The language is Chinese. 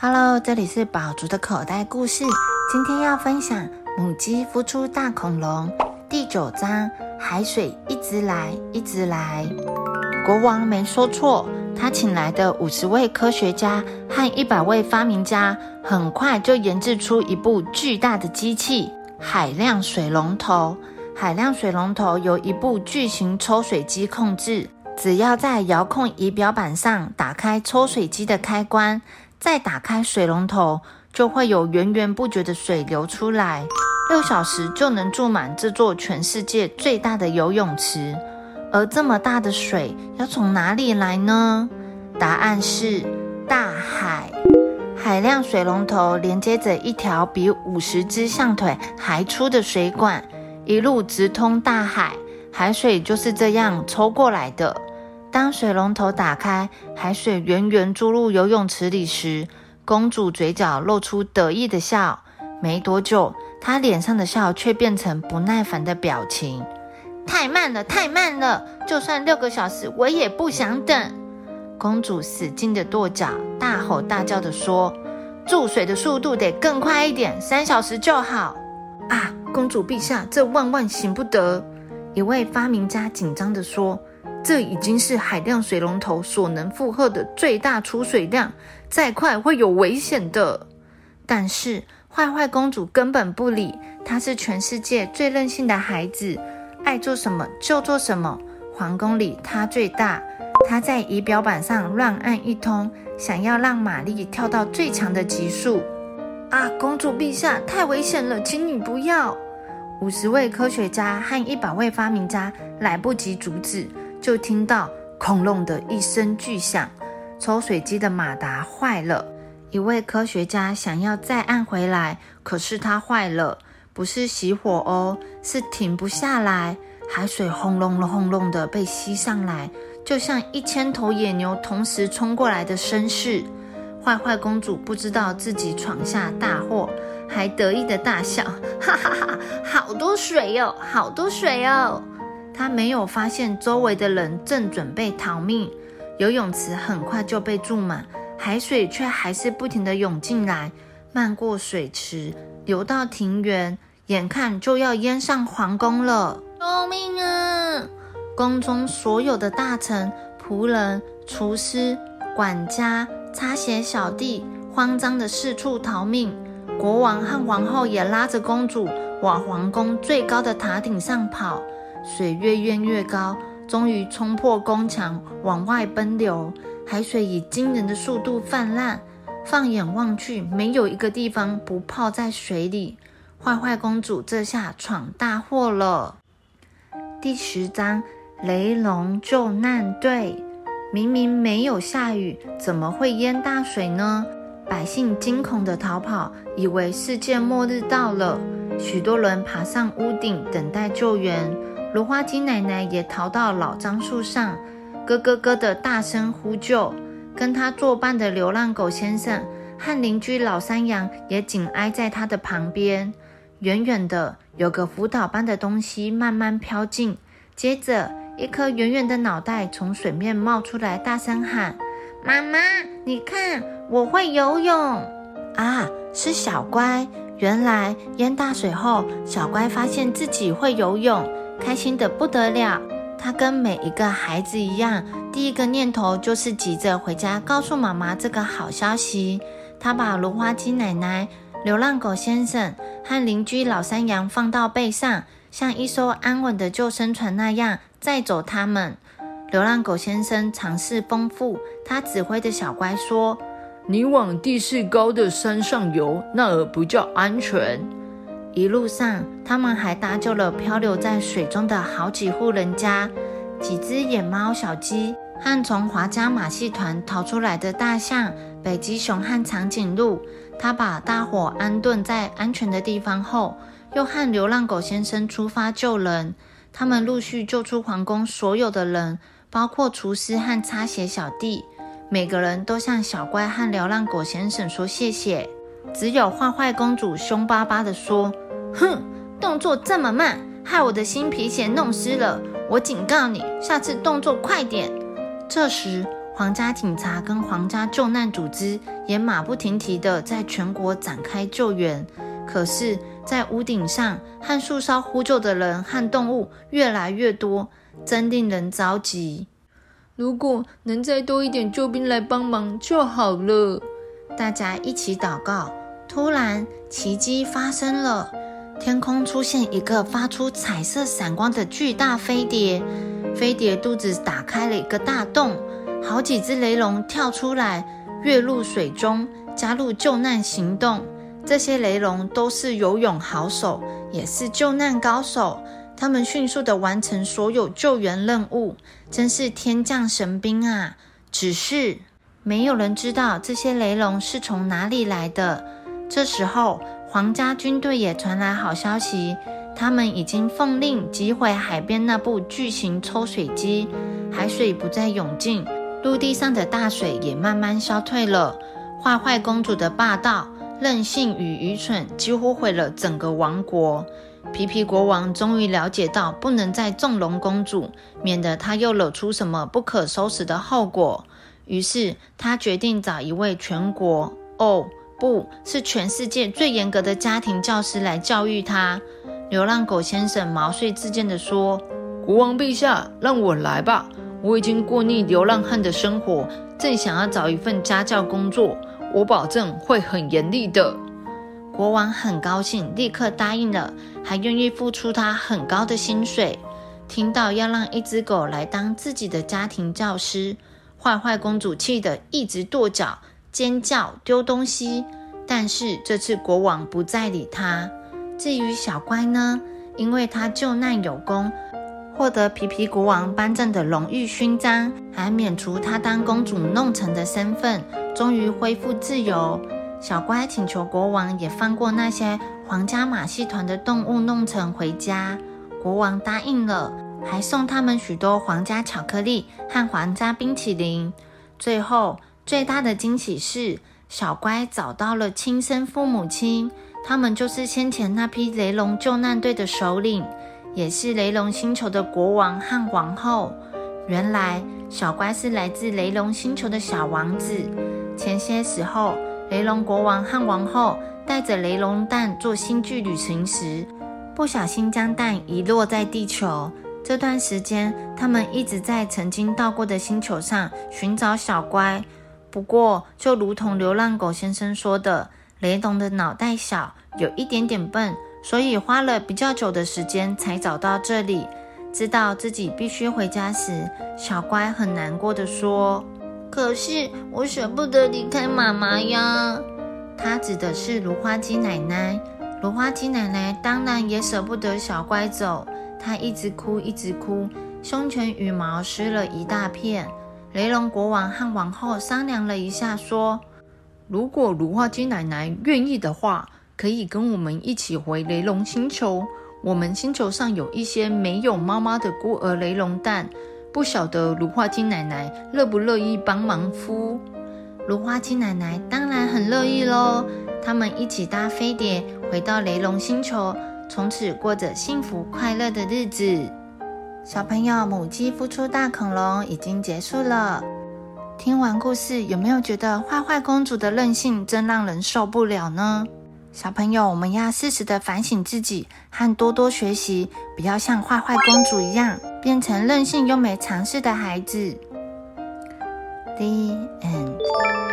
Hello，这里是宝竹的口袋故事。今天要分享母鸡孵出大恐龙第九章：海水一直来，一直来。国王没说错，他请来的五十位科学家和一百位发明家，很快就研制出一部巨大的机器——海量水龙头。海量水龙头由一部巨型抽水机控制，只要在遥控仪表板上打开抽水机的开关。再打开水龙头，就会有源源不绝的水流出来，六小时就能注满这座全世界最大的游泳池。而这么大的水要从哪里来呢？答案是大海。海量水龙头连接着一条比五十只象腿还粗的水管，一路直通大海，海水就是这样抽过来的。当水龙头打开，海水源源注入游泳池里时，公主嘴角露出得意的笑。没多久，她脸上的笑却变成不耐烦的表情。太慢了，太慢了！就算六个小时，我也不想等。公主使劲的跺脚，大吼大叫的说：“注水的速度得更快一点，三小时就好。”啊，公主陛下，这万万行不得！一位发明家紧张的说。这已经是海量水龙头所能负荷的最大出水量，再快会有危险的。但是坏坏公主根本不理，她是全世界最任性的孩子，爱做什么就做什么。皇宫里她最大，她在仪表板上乱按一通，想要让玛丽跳到最强的级数。啊，公主陛下，太危险了，请你不要！五十位科学家和一百位发明家来不及阻止。就听到“空隆”的一声巨响，抽水机的马达坏了。一位科学家想要再按回来，可是它坏了，不是熄火哦，是停不下来。海水轰隆隆、轰隆的被吸上来，就像一千头野牛同时冲过来的声势。坏坏公主不知道自己闯下大祸，还得意的大笑：“哈哈哈，好多水哟，好多水哦！”他没有发现周围的人正准备逃命，游泳池很快就被注满，海水却还是不停地涌进来，漫过水池，流到庭园，眼看就要淹上皇宫了！救命啊！宫中所有的大臣、仆人、厨师、管家、擦鞋小弟慌张地四处逃命，国王和皇后也拉着公主往皇宫最高的塔顶上跑。水越淹越高，终于冲破宫墙往外奔流。海水以惊人的速度泛滥，放眼望去，没有一个地方不泡在水里。坏坏公主这下闯大祸了。第十章：雷龙救难队。明明没有下雨，怎么会淹大水呢？百姓惊恐地逃跑，以为世界末日到了。许多人爬上屋顶等待救援。芦花鸡奶奶也逃到老樟树上，咯咯咯的大声呼救。跟他作伴的流浪狗先生和邻居老山羊也紧挨在他的旁边。远远的有个浮岛般的东西慢慢飘近，接着一颗圆圆的脑袋从水面冒出来，大声喊：“妈妈，你看，我会游泳！”啊，是小乖。原来淹大水后，小乖发现自己会游泳。开心的不得了，他跟每一个孩子一样，第一个念头就是急着回家告诉妈妈这个好消息。他把芦花鸡奶奶、流浪狗先生和邻居老山羊放到背上，像一艘安稳的救生船那样载走他们。流浪狗先生尝试丰富，他指挥的小乖说：“你往地势高的山上游，那儿比较安全。”一路上，他们还搭救了漂流在水中的好几户人家，几只野猫、小鸡和从华家马戏团逃出来的大象、北极熊和长颈鹿。他把大伙安顿在安全的地方后，又和流浪狗先生出发救人。他们陆续救出皇宫所有的人，包括厨师和擦鞋小弟。每个人都向小乖和流浪狗先生说谢谢。只有坏坏公主凶巴巴地说。哼，动作这么慢，害我的新皮鞋弄湿了。我警告你，下次动作快点。这时，皇家警察跟皇家救难组织也马不停蹄地在全国展开救援。可是，在屋顶上和树梢呼救的人和动物越来越多，真令人着急。如果能再多一点救兵来帮忙就好了。大家一起祷告。突然，奇迹发生了，天空出现一个发出彩色闪光的巨大飞碟。飞碟肚子打开了一个大洞，好几只雷龙跳出来，跃入水中，加入救难行动。这些雷龙都是游泳好手，也是救难高手。他们迅速地完成所有救援任务，真是天降神兵啊！只是没有人知道这些雷龙是从哪里来的。这时候，皇家军队也传来好消息，他们已经奉令击毁海边那部巨型抽水机，海水不再涌进，陆地上的大水也慢慢消退了。坏坏公主的霸道、任性与愚蠢几乎毁了整个王国。皮皮国王终于了解到，不能再纵容公主，免得她又惹出什么不可收拾的后果。于是，他决定找一位全国哦，不是全世界最严格的家庭教师来教育他。流浪狗先生毛遂自荐地说：“国王陛下，让我来吧！我已经过腻流浪汉的生活，正想要找一份家教工作，我保证会很严厉的。”国王很高兴，立刻答应了，还愿意付出他很高的薪水。听到要让一只狗来当自己的家庭教师，坏坏公主气得一直跺脚、尖叫、丢东西。但是这次国王不再理他。至于小乖呢，因为他救难有功，获得皮皮国王颁赠的荣誉勋章，还免除他当公主弄臣的身份，终于恢复自由。小乖请求国王也放过那些皇家马戏团的动物弄成回家，国王答应了，还送他们许多皇家巧克力和皇家冰淇淋。最后，最大的惊喜是，小乖找到了亲生父母亲，他们就是先前那批雷龙救难队的首领，也是雷龙星球的国王和王后。原来，小乖是来自雷龙星球的小王子。前些时候。雷龙国王和王后带着雷龙蛋做星际旅行时，不小心将蛋遗落在地球。这段时间，他们一直在曾经到过的星球上寻找小乖。不过，就如同流浪狗先生说的，雷龙的脑袋小，有一点点笨，所以花了比较久的时间才找到这里。知道自己必须回家时，小乖很难过的说。可是我舍不得离开妈妈呀。他指的是芦花鸡奶奶。芦花鸡奶奶当然也舍不得小乖走，她一直哭，一直哭，胸前羽毛湿了一大片。雷龙国王和王后商量了一下，说：“如果芦花鸡奶奶愿意的话，可以跟我们一起回雷龙星球。我们星球上有一些没有妈妈的孤儿雷龙蛋。”不晓得芦花精奶奶乐不乐意帮忙孵？芦花精奶奶当然很乐意喽。他们一起搭飞碟回到雷龙星球，从此过着幸福快乐的日子。小朋友，母鸡孵出大恐龙已经结束了。听完故事，有没有觉得坏坏公主的任性真让人受不了呢？小朋友，我们要适时的反省自己，和多多学习，不要像坏坏公主一样，变成任性又没尝试的孩子。The end。